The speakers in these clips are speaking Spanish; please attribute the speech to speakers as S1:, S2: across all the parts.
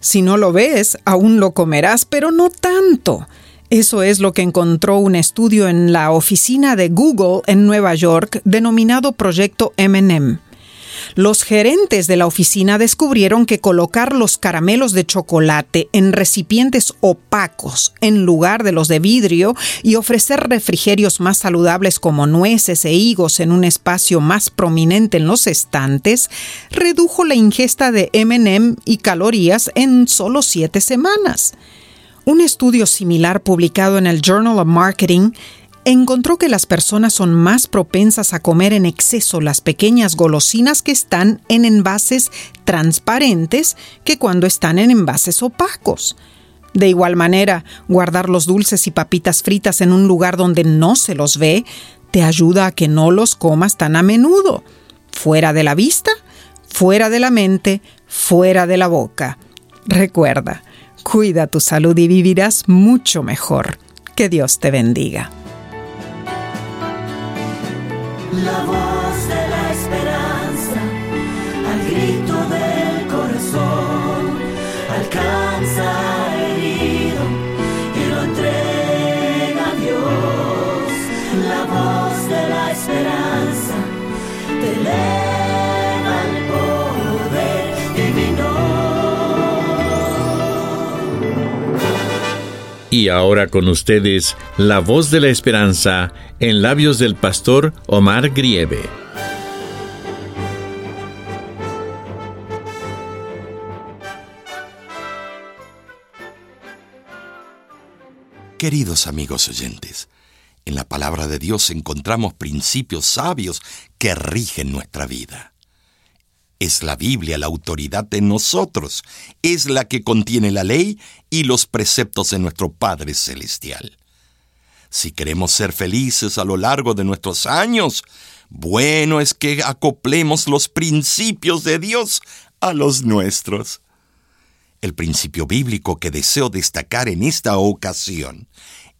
S1: Si no lo ves, aún lo comerás, pero no tanto. Eso es lo que encontró un estudio en la oficina de Google en Nueva York denominado Proyecto MM. Los gerentes de la oficina descubrieron que colocar los caramelos de chocolate en recipientes opacos en lugar de los de vidrio y ofrecer refrigerios más saludables como nueces e higos en un espacio más prominente en los estantes redujo la ingesta de MM y calorías en solo siete semanas. Un estudio similar publicado en el Journal of Marketing encontró que las personas son más propensas a comer en exceso las pequeñas golosinas que están en envases transparentes que cuando están en envases opacos. De igual manera, guardar los dulces y papitas fritas en un lugar donde no se los ve te ayuda a que no los comas tan a menudo. Fuera de la vista, fuera de la mente, fuera de la boca. Recuerda, cuida tu salud y vivirás mucho mejor. Que Dios te bendiga.
S2: La voz de la esperanza, al grito del corazón, alcanza herido y lo entrega a Dios. La voz de la esperanza te
S3: Y ahora con ustedes, la voz de la esperanza en labios del pastor Omar Grieve.
S4: Queridos amigos oyentes, en la palabra de Dios encontramos principios sabios que rigen nuestra vida. Es la Biblia la autoridad de nosotros, es la que contiene la ley y los preceptos de nuestro Padre Celestial. Si queremos ser felices a lo largo de nuestros años, bueno es que acoplemos los principios de Dios a los nuestros. El principio bíblico que deseo destacar en esta ocasión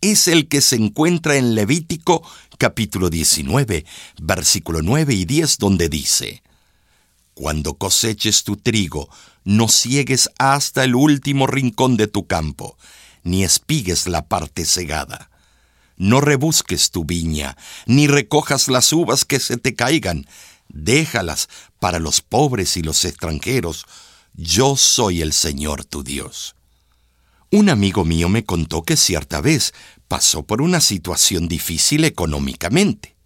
S4: es el que se encuentra en Levítico capítulo 19, versículo 9 y 10, donde dice, Cuando coseches tu trigo, no ciegues hasta el último rincón de tu campo, ni espigues la parte cegada no rebusques tu viña, ni recojas las uvas que se te caigan. Déjalas para los pobres y los extranjeros. Yo soy el Señor tu Dios. Un amigo mío me contó que cierta vez pasó por una situación difícil económicamente.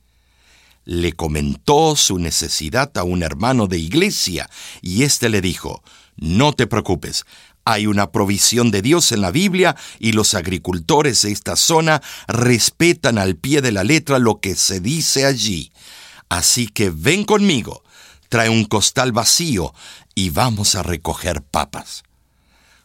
S4: Le comentó su necesidad a un hermano de iglesia y éste le dijo, No te preocupes, hay una provisión de Dios en la Biblia y los agricultores de esta zona respetan al pie de la letra lo que se dice allí. Así que ven conmigo, trae un costal vacío y vamos a recoger papas.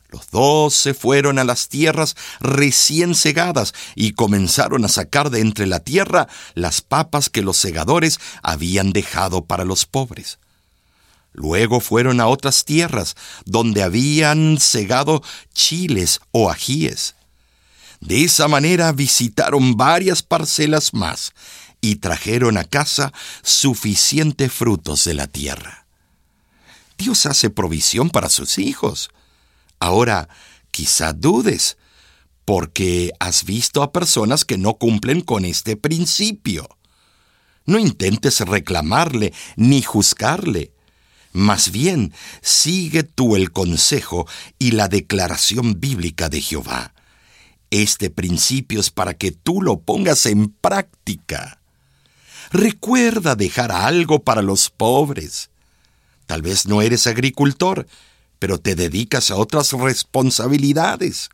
S4: Los dos se fueron a las tierras recién segadas y comenzaron a sacar de entre la tierra las papas que los segadores habían dejado para los pobres. Luego fueron a otras tierras donde habían segado chiles o ajíes. De esa manera visitaron varias parcelas más y trajeron a casa suficientes frutos de la tierra. Dios hace provisión para sus hijos. Ahora, quizá dudes, porque has visto a personas que no cumplen con este principio. No intentes reclamarle ni juzgarle. Más bien, sigue tú el consejo y la declaración bíblica de Jehová. Este principio es para que tú lo pongas en práctica. Recuerda dejar algo para los pobres. Tal vez no eres agricultor, pero te dedicas a otras responsabilidades.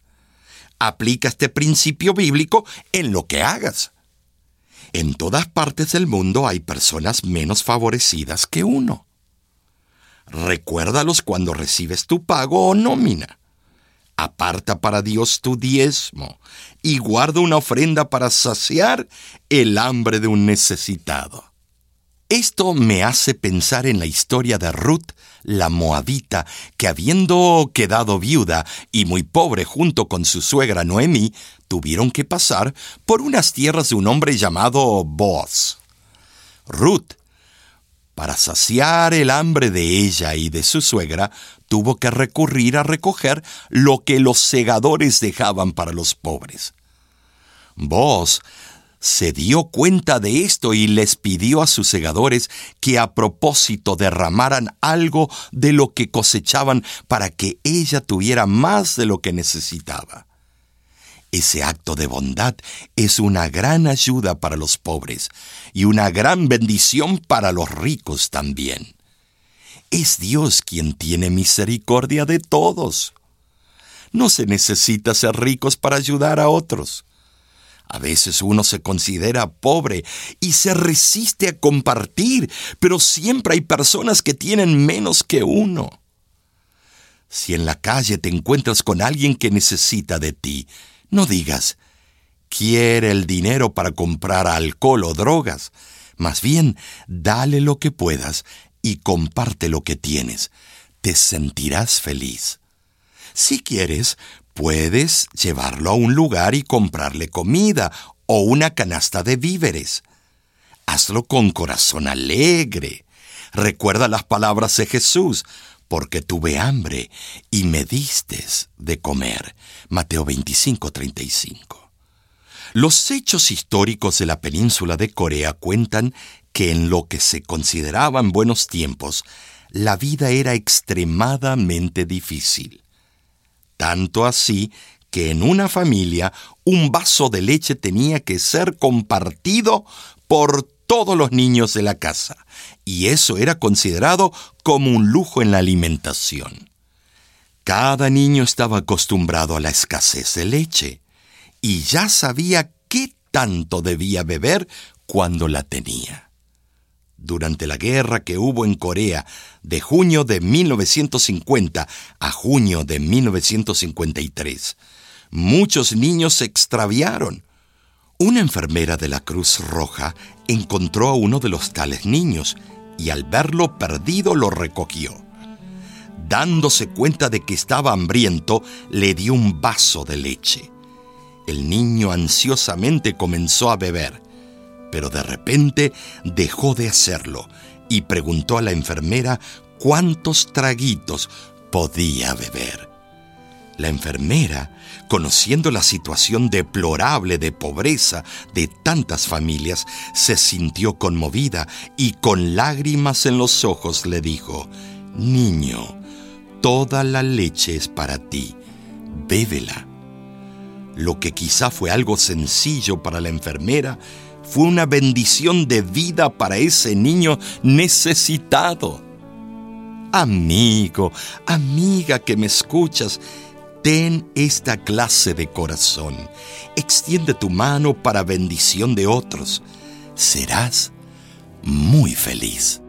S4: Aplica este principio bíblico en lo que hagas. En todas partes del mundo hay personas menos favorecidas que uno. Recuérdalos cuando recibes tu pago o nómina. Aparta para Dios tu diezmo y guarda una ofrenda para saciar el hambre de un necesitado. Esto me hace pensar en la historia de Ruth, la moabita, que habiendo quedado viuda y muy pobre junto con su suegra Noemí, tuvieron que pasar por unas tierras de un hombre llamado Boaz. Ruth, para saciar el hambre de ella y de su suegra, tuvo que recurrir a recoger lo que los segadores dejaban para los pobres. Boaz se dio cuenta de esto y les pidió a sus segadores que a propósito derramaran algo de lo que cosechaban para que ella tuviera más de lo que necesitaba. Ese acto de bondad es una gran ayuda para los pobres y una gran bendición para los ricos también. Es Dios quien tiene misericordia de todos. No se necesita ser ricos para ayudar a otros. A veces uno se considera pobre y se resiste a compartir, pero siempre hay personas que tienen menos que uno. Si en la calle te encuentras con alguien que necesita de ti, no digas, quiere el dinero para comprar alcohol o drogas. Más bien, dale lo que puedas y comparte lo que tienes. Te sentirás feliz. Si quieres, Puedes llevarlo a un lugar y comprarle comida o una canasta de víveres. Hazlo con corazón alegre. Recuerda las palabras de Jesús, porque tuve hambre y me distes de comer. Mateo 25, 35. Los hechos históricos de la península de Corea cuentan que en lo que se consideraban buenos tiempos, la vida era extremadamente difícil. Tanto así que en una familia un vaso de leche tenía que ser compartido por todos los niños de la casa, y eso era considerado como un lujo en la alimentación. Cada niño estaba acostumbrado a la escasez de leche, y ya sabía qué tanto debía beber cuando la tenía durante la guerra que hubo en Corea de junio de 1950 a junio de 1953. Muchos niños se extraviaron. Una enfermera de la Cruz Roja encontró a uno de los tales niños y al verlo perdido lo recogió. Dándose cuenta de que estaba hambriento, le dio un vaso de leche. El niño ansiosamente comenzó a beber pero de repente dejó de hacerlo y preguntó a la enfermera cuántos traguitos podía beber. La enfermera, conociendo la situación deplorable de pobreza de tantas familias, se sintió conmovida y con lágrimas en los ojos le dijo, Niño, toda la leche es para ti, bébela. Lo que quizá fue algo sencillo para la enfermera, fue una bendición de vida para ese niño necesitado. Amigo, amiga que me escuchas, ten esta clase de corazón. Extiende tu mano para bendición de otros. Serás muy feliz.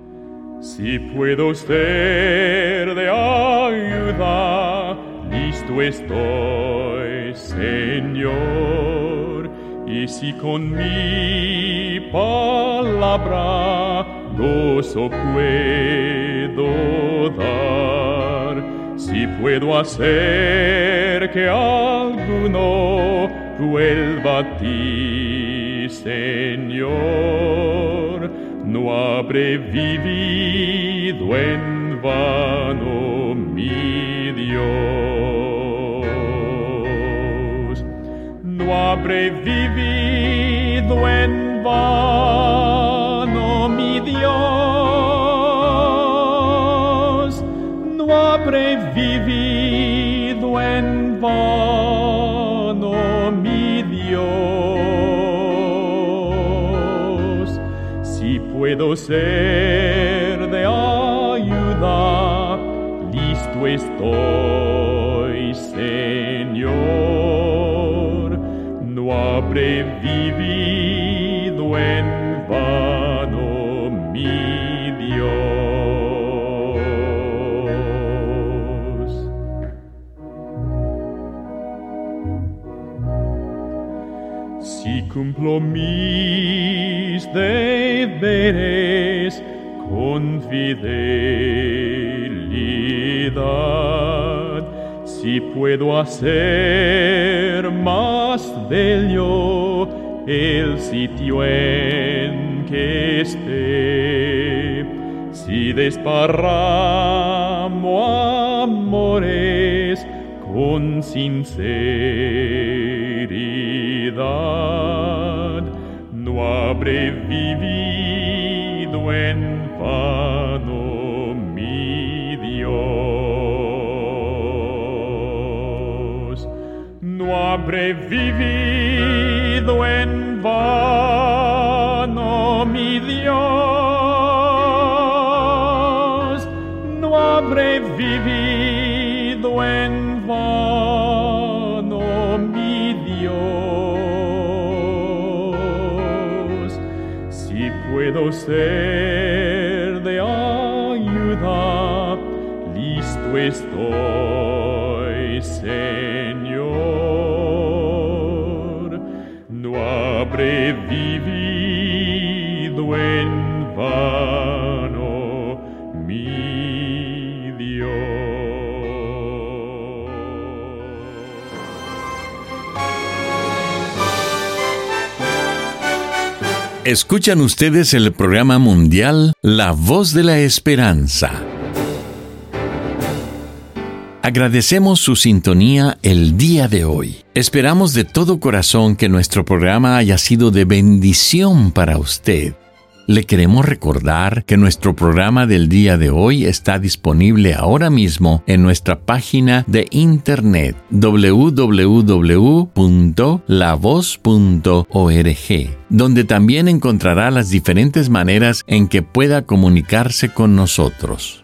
S5: Si puedo ser de ayuda, listo estoy, Señor. Y si con mi palabra gozo puedo dar, si puedo hacer que alguno vuelva a ti, Señor. No habré vivido en vano, mi Dios. No habré vivido en vano, mi Dios. No habré vivido en vano, mi Dios. Si puedo ser de ayuda, listo estoy, Señor. No habré vivido en vano, mi Dios. Si cumplo mis deberes con fidelidad, si puedo hacer más bello el sitio en que esté, si desparramo amores con sinceridad, no habré vivido en vano, Habré vivido en vano, mi Dios. No habré vivido en vano, mi Dios. Si puedo ser listo estoy, Señor. No habré vivido en vano, mi Dios.
S3: Escuchan ustedes el programa mundial La Voz de la Esperanza. Agradecemos su sintonía el día de hoy. Esperamos de todo corazón que nuestro programa haya sido de bendición para usted. Le queremos recordar que nuestro programa del día de hoy está disponible ahora mismo en nuestra página de internet www.lavoz.org, donde también encontrará las diferentes maneras en que pueda comunicarse con nosotros.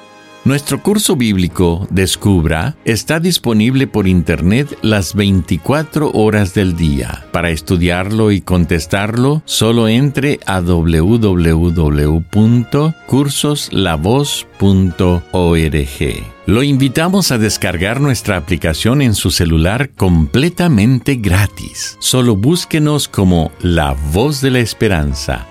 S3: Nuestro curso bíblico Descubra está disponible por Internet las 24 horas del día. Para estudiarlo y contestarlo, solo entre a www.cursoslavoz.org. Lo invitamos a descargar nuestra aplicación en su celular completamente gratis. Solo búsquenos como La Voz de la Esperanza.